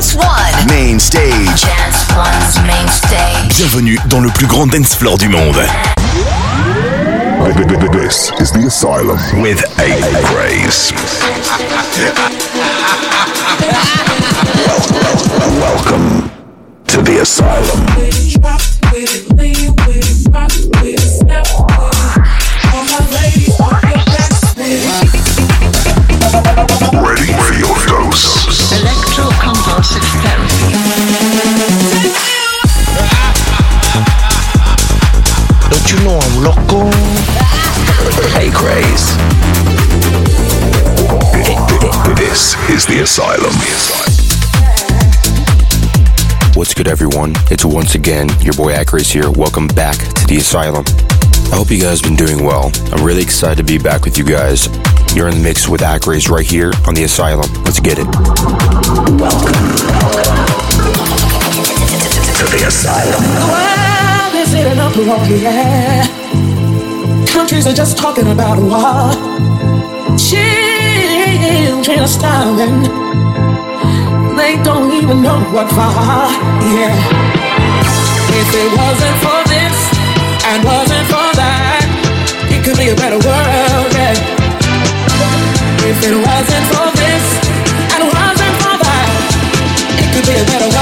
Dance One. Main stage. Dance One's main stage. Bienvenue dans le plus grand dance floor du monde. This is the asylum with A Grace. Welcome to the asylum. Ready for your dose. Electroconvulsive therapy. Don't you know I'm loco? Acraze. This is the asylum. What's good, everyone? It's once again your boy Acraze here. Welcome back to the Asylum. I hope you guys been doing well. I'm really excited to be back with you guys. You're in the mix with Acraze right here on the Asylum. Let's get it. To the asylum. Well, they're sitting up wrong, yeah. Countries are just talking about war. Children are starving. They don't even know what for, yeah. If it wasn't for this and wasn't for that, it could be a better world, yeah. If it wasn't for this and wasn't for that, it could be a better world,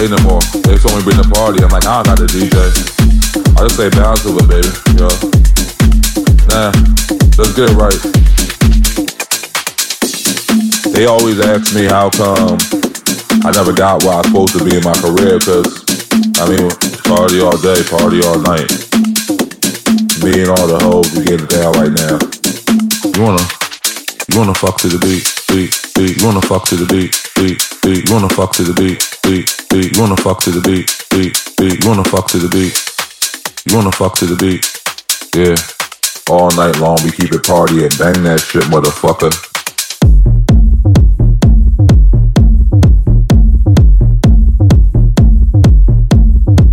play no more. They told me bring the party. I'm like, nah, I'm not the DJ. I just say bounce to it, baby. Yo. Nah, let's get it right. They always ask me how come I never got where I was supposed to be in my career, cause I mean, party all day, party all night. Me and all the hoes, we getting down right now. You wanna you wanna fuck to the beat, beat, beat. You wanna fuck to the beat, beat, beat. You wanna fuck to the beat, beat, beat. You wanna fuck to the beat, beat, beat. You wanna fuck to the beat. You wanna fuck to the beat. Yeah. All night long we keep it party and Bang that shit, motherfucker.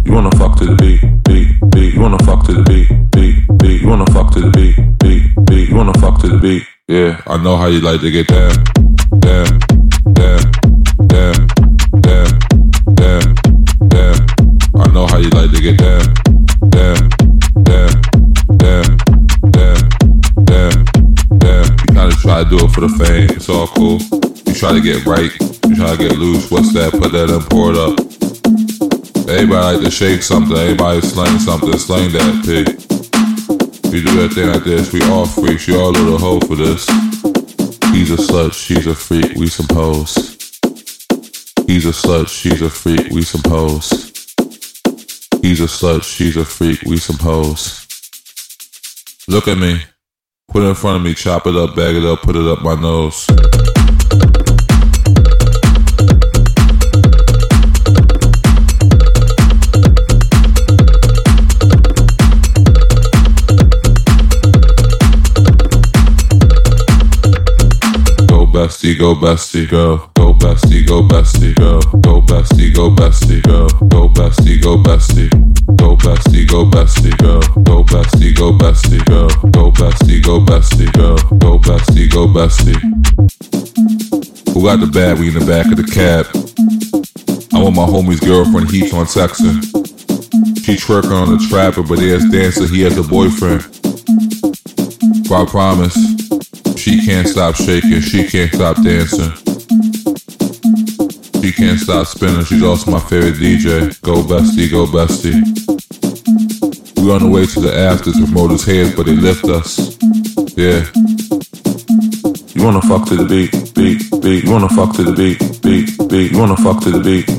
You wanna fuck to the beat, beat, beat. You wanna fuck to the beat, beat, beat. You wanna fuck to the beat, beat, beat. Yeah, you to down, down, down, down, down, down. I know how you like to get down, down, to get right, you try to get loose. What's that? Put that import up. Everybody like to shake something, everybody slaying something, slang that pig. You do that thing like this, we all freaks, you all little the hoe for this. He's a slut. She's a freak. We hoes. He's a slut. She's a freak. We hoes. He's a slut. She's a freak. We hoes. Look at me. Put it in front of me. Chop it up. Bag it up. Put it up my nose. Bestie, go bestie, go. Go bestie, go bestie, go. Go bestie, go bestie, go. Go bestie, go bestie. Go bestie, go bestie, go. Go bestie, go bestie, go. Go bestie, go bestie, go. Go bestie, go bestie. Who got the bag? We in the back of the cab. I want my homie's girlfriend Heat on texting. She twerking on the trapper, but there's dancer. He has a boyfriend. I promise. She can't stop shaking, she can't stop dancing. She can't stop spinning, she's also my favorite DJ. Go bestie, go bestie. We on the way to the afters with motors heads, but they lift us. Yeah. You wanna fuck to the beat, beat, beat. You wanna fuck to the beat, beat, beat. You wanna fuck to the beat,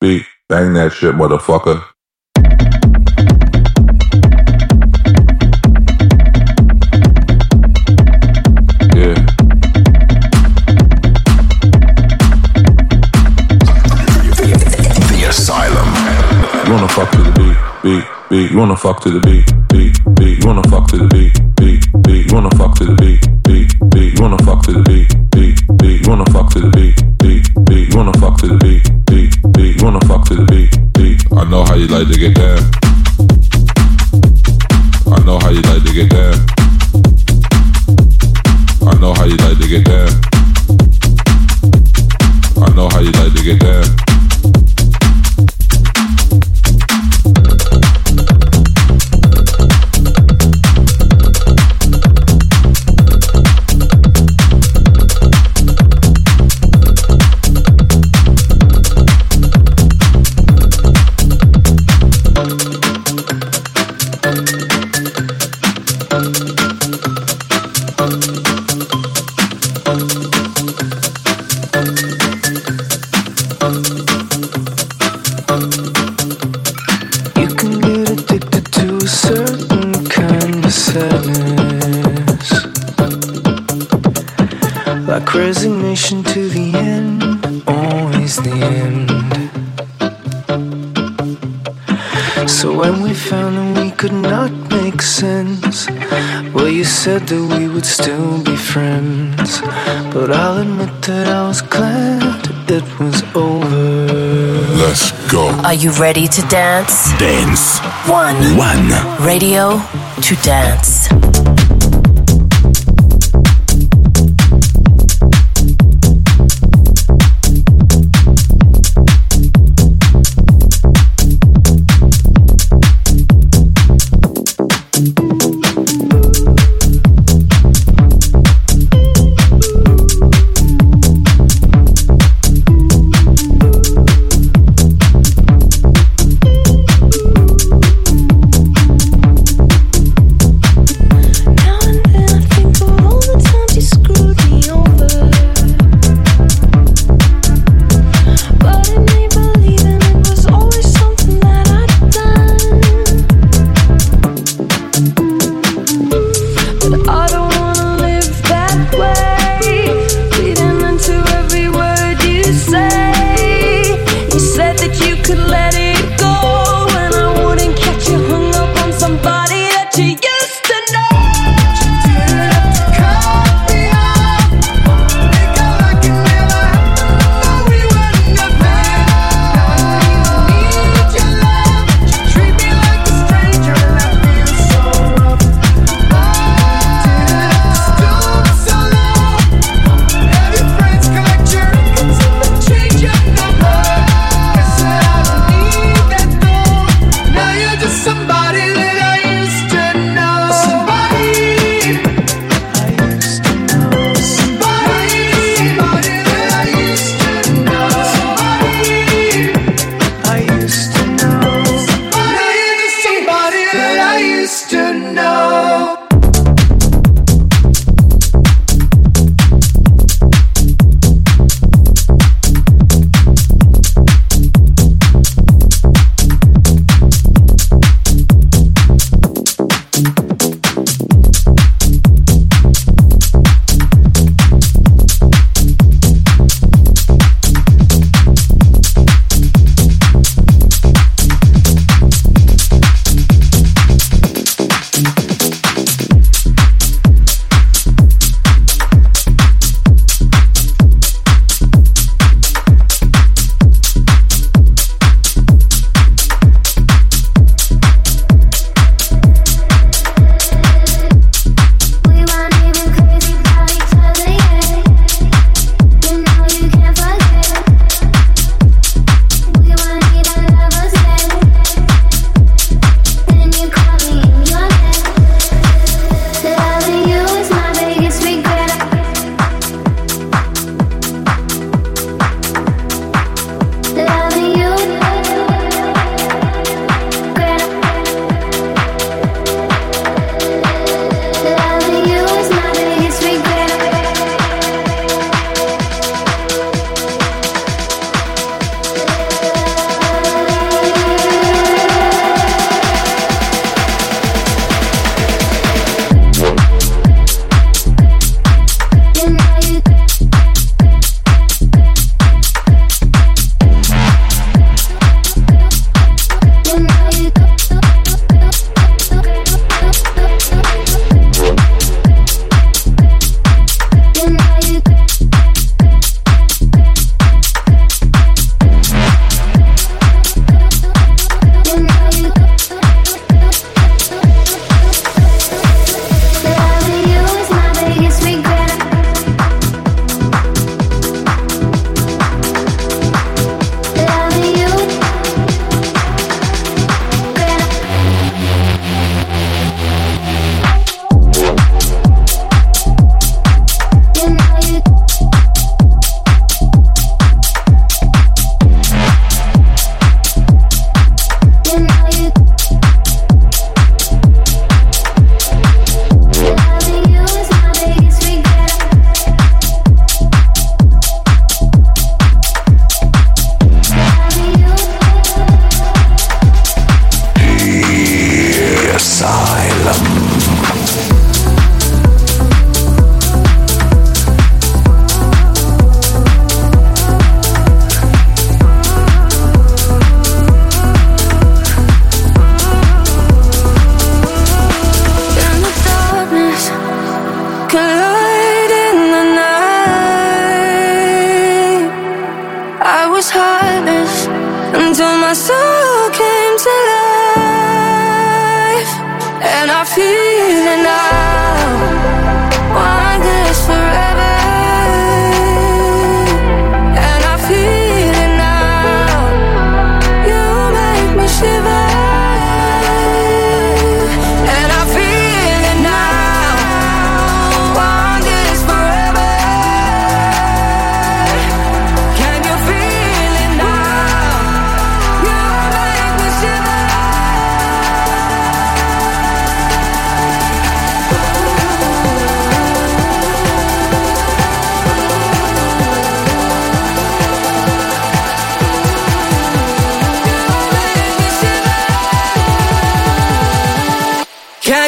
Bang that shit, motherfucker. Yeah. The Asylum. You wanna fuck to the beat, beat, beat. You wanna fuck to the beat, beat, beat. You wanna fuck to the beat, beat, beat. You wanna fuck to the beat, beat, beat. You wanna fuck to the beat, beat, beat. You wanna fuck to the beat, beat, beat. You wanna fuck to the beat, beat, beat. Wanna fuck to the beat, beat. I know how you like to get down. I know how you like to get down. I know how you like to get down. I know how you like to get down. That we would still be friends. But I'll admit that I was glad it was over. Let's go. Are you ready to dance? Dance. One. One. Radio to dance.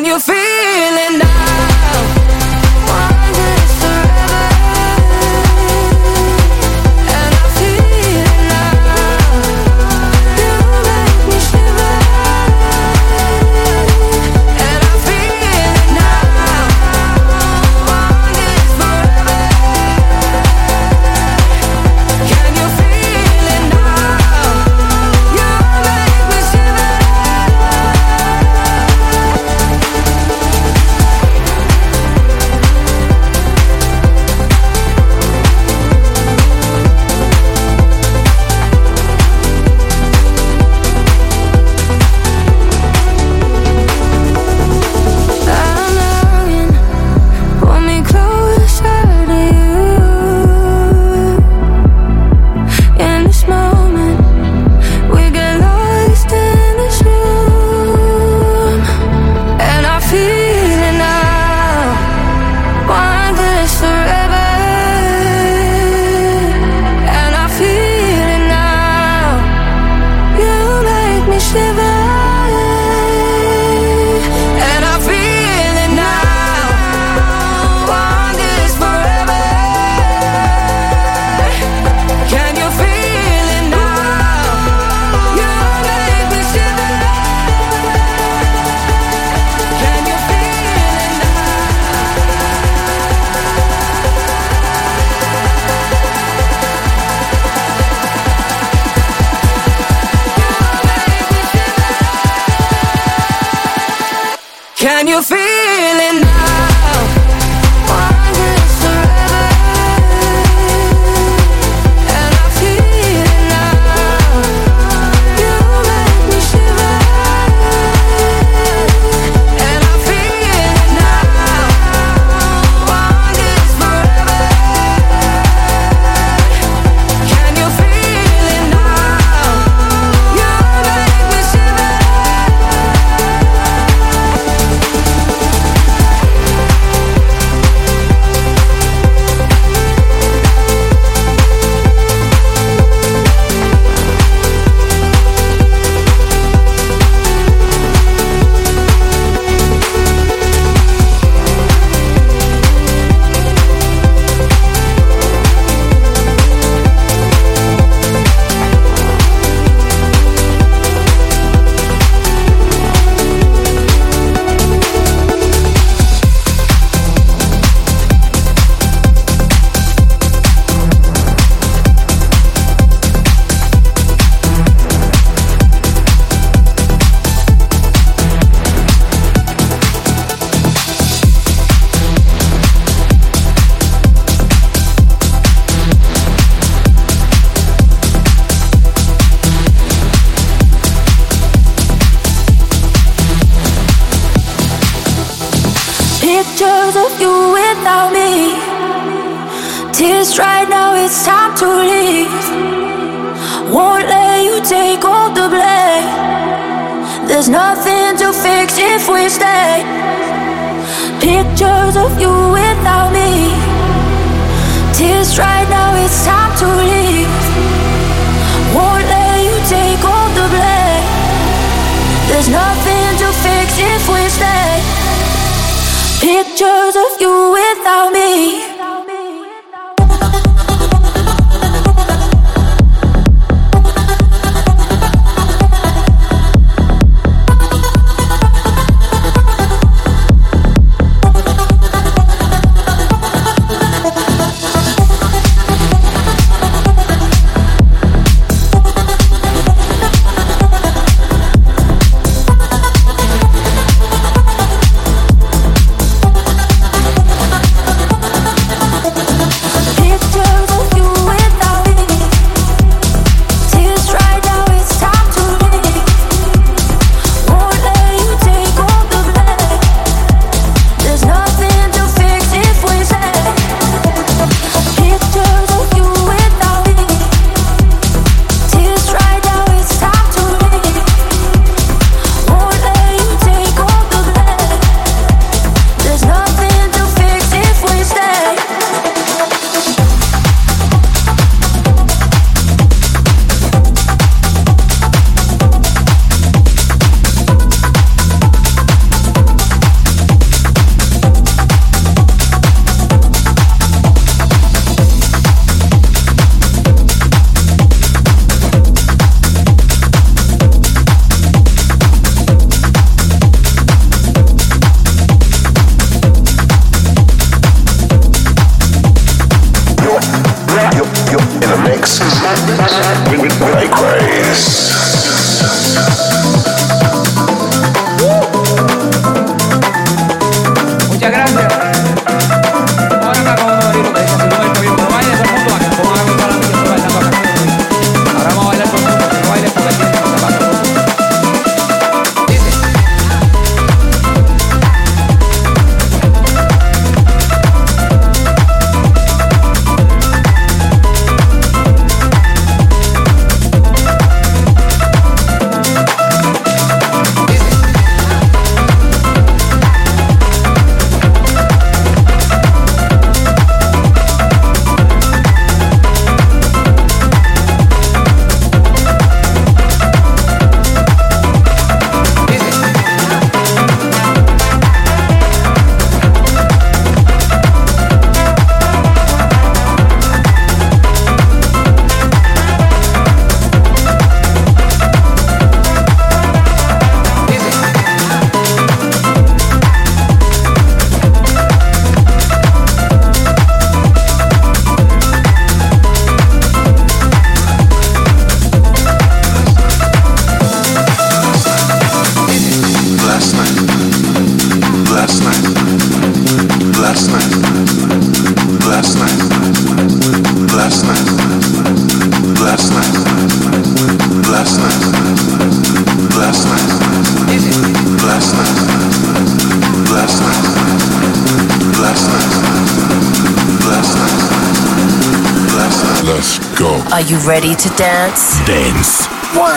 You feel Pictures of you without me.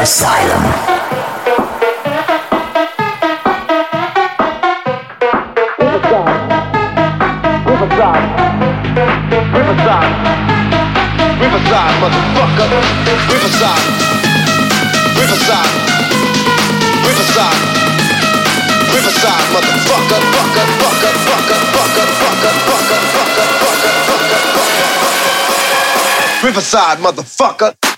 Asylum. Riverside, motherfucker. Riverside. Riverside. Riverside. Riverside, motherfucker. Fucker, fucker, fucker, fucker, fucker, fucker, fucker, fucker, fucker. Riverside, motherfucker.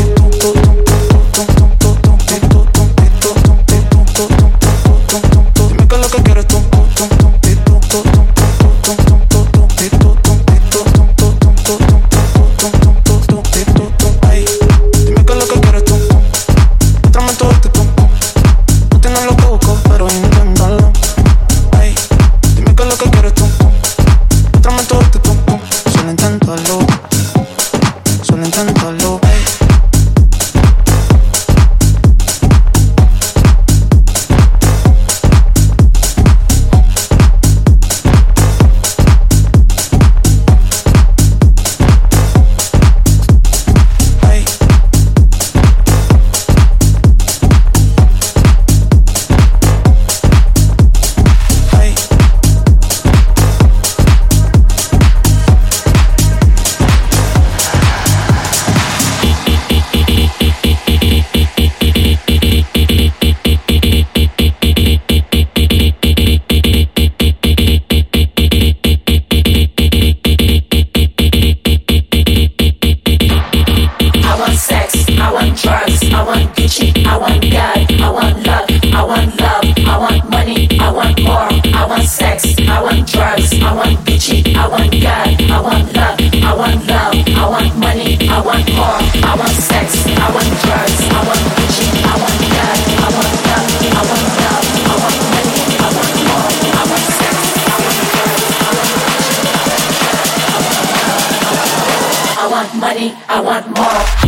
want money, I want more.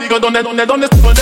body go down there, down there, down there.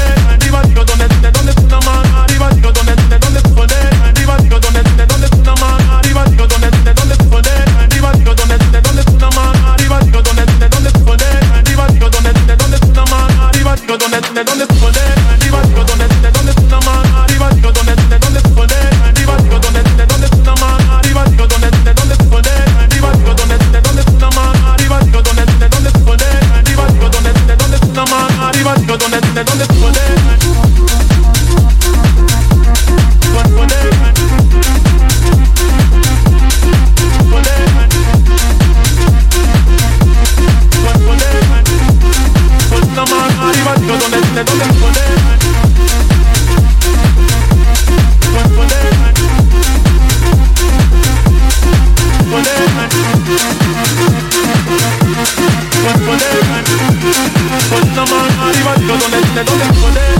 poder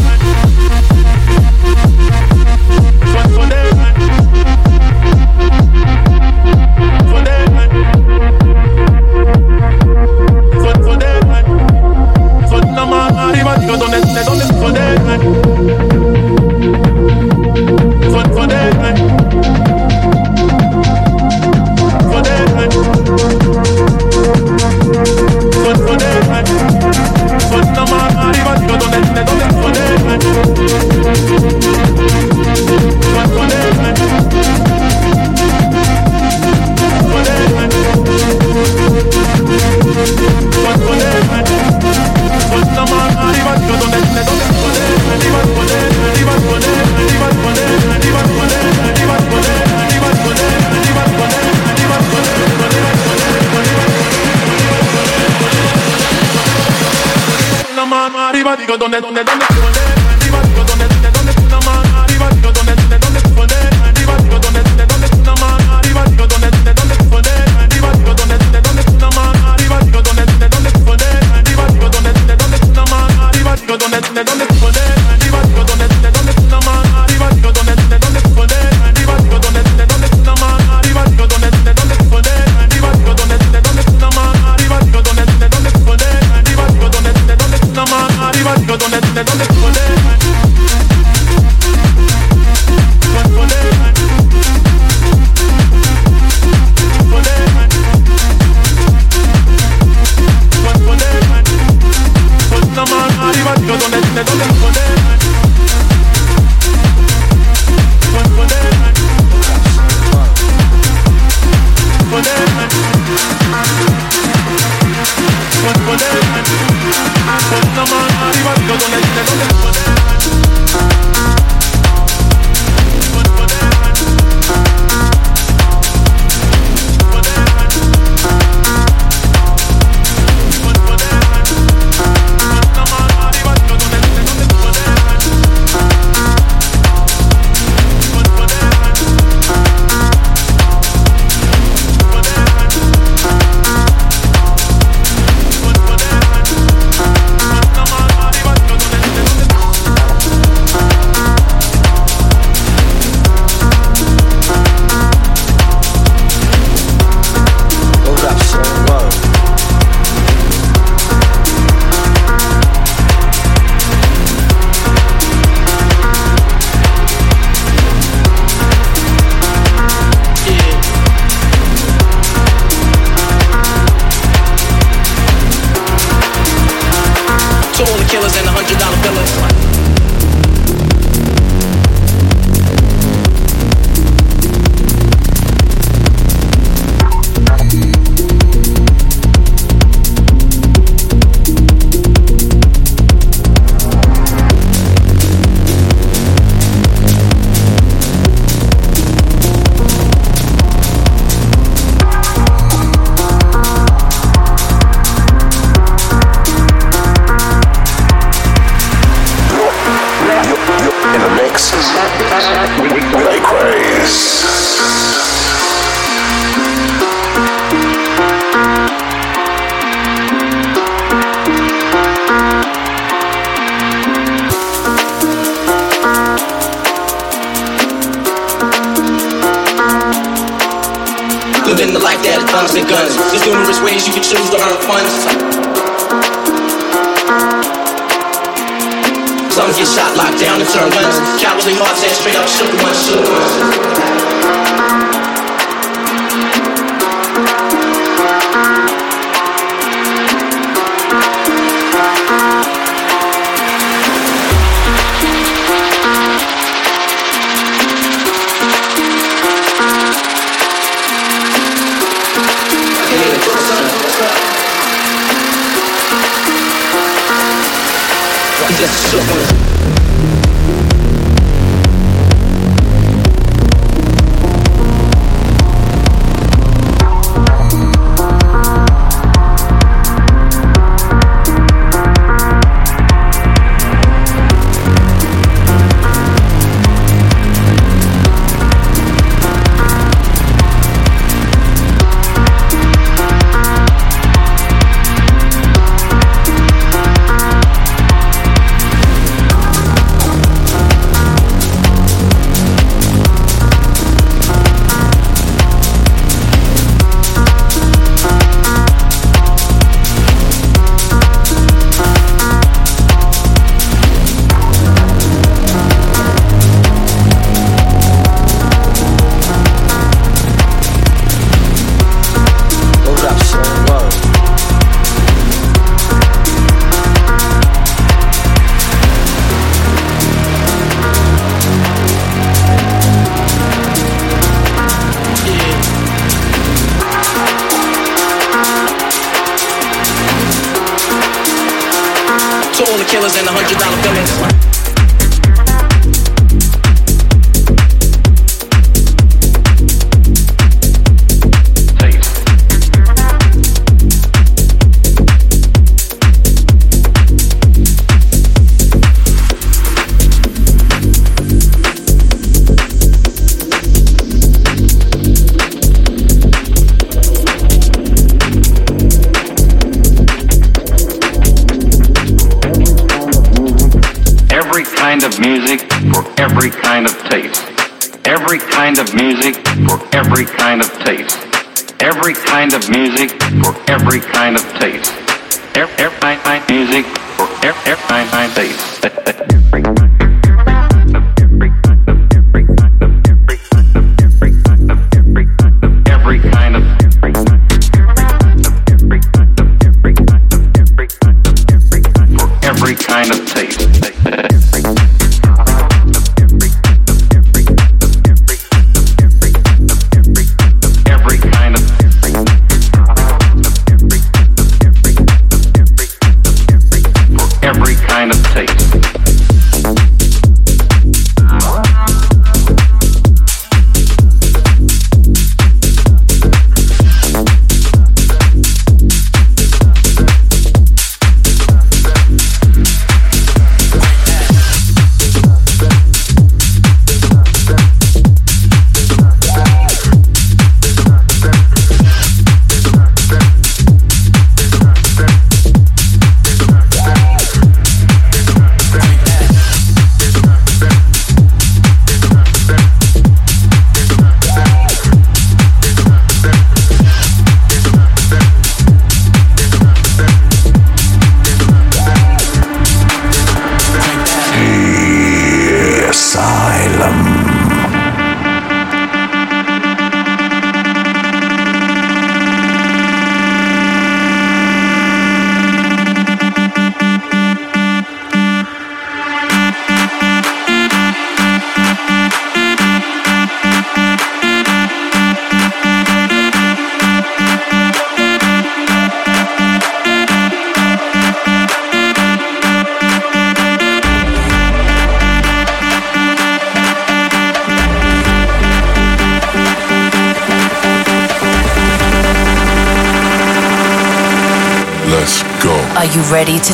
Living the life that is constant guns. There's numerous ways you can choose to earn funds. Some get shot, locked down, and turn guns. Cowardly hearts and straight up shook ones, shook ones. Just To all the killers and the hundred dollar billings. Every kind of taste. Every kind of music for every kind of taste. Every kind of music for every kind of taste. Every, every music for every, every kind of taste.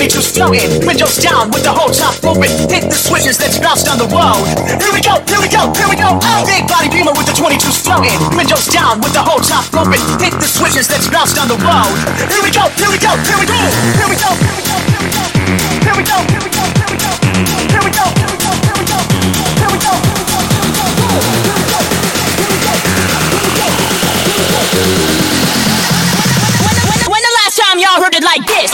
22 floating, windows down with the whole top open. Hit the switches that's bounced on the road. Here we go, here we go, here we go. Oh, big body beamer with the 22s floating, windows down with the whole top open. Hit the switches that's bounced on the road. Here we go, here we go, here we go, here we go, here we go, here we go, here we go, here we go, here we go, here we go, here we go, here we go, here we go, here we go. When the last time y'all heard it like this?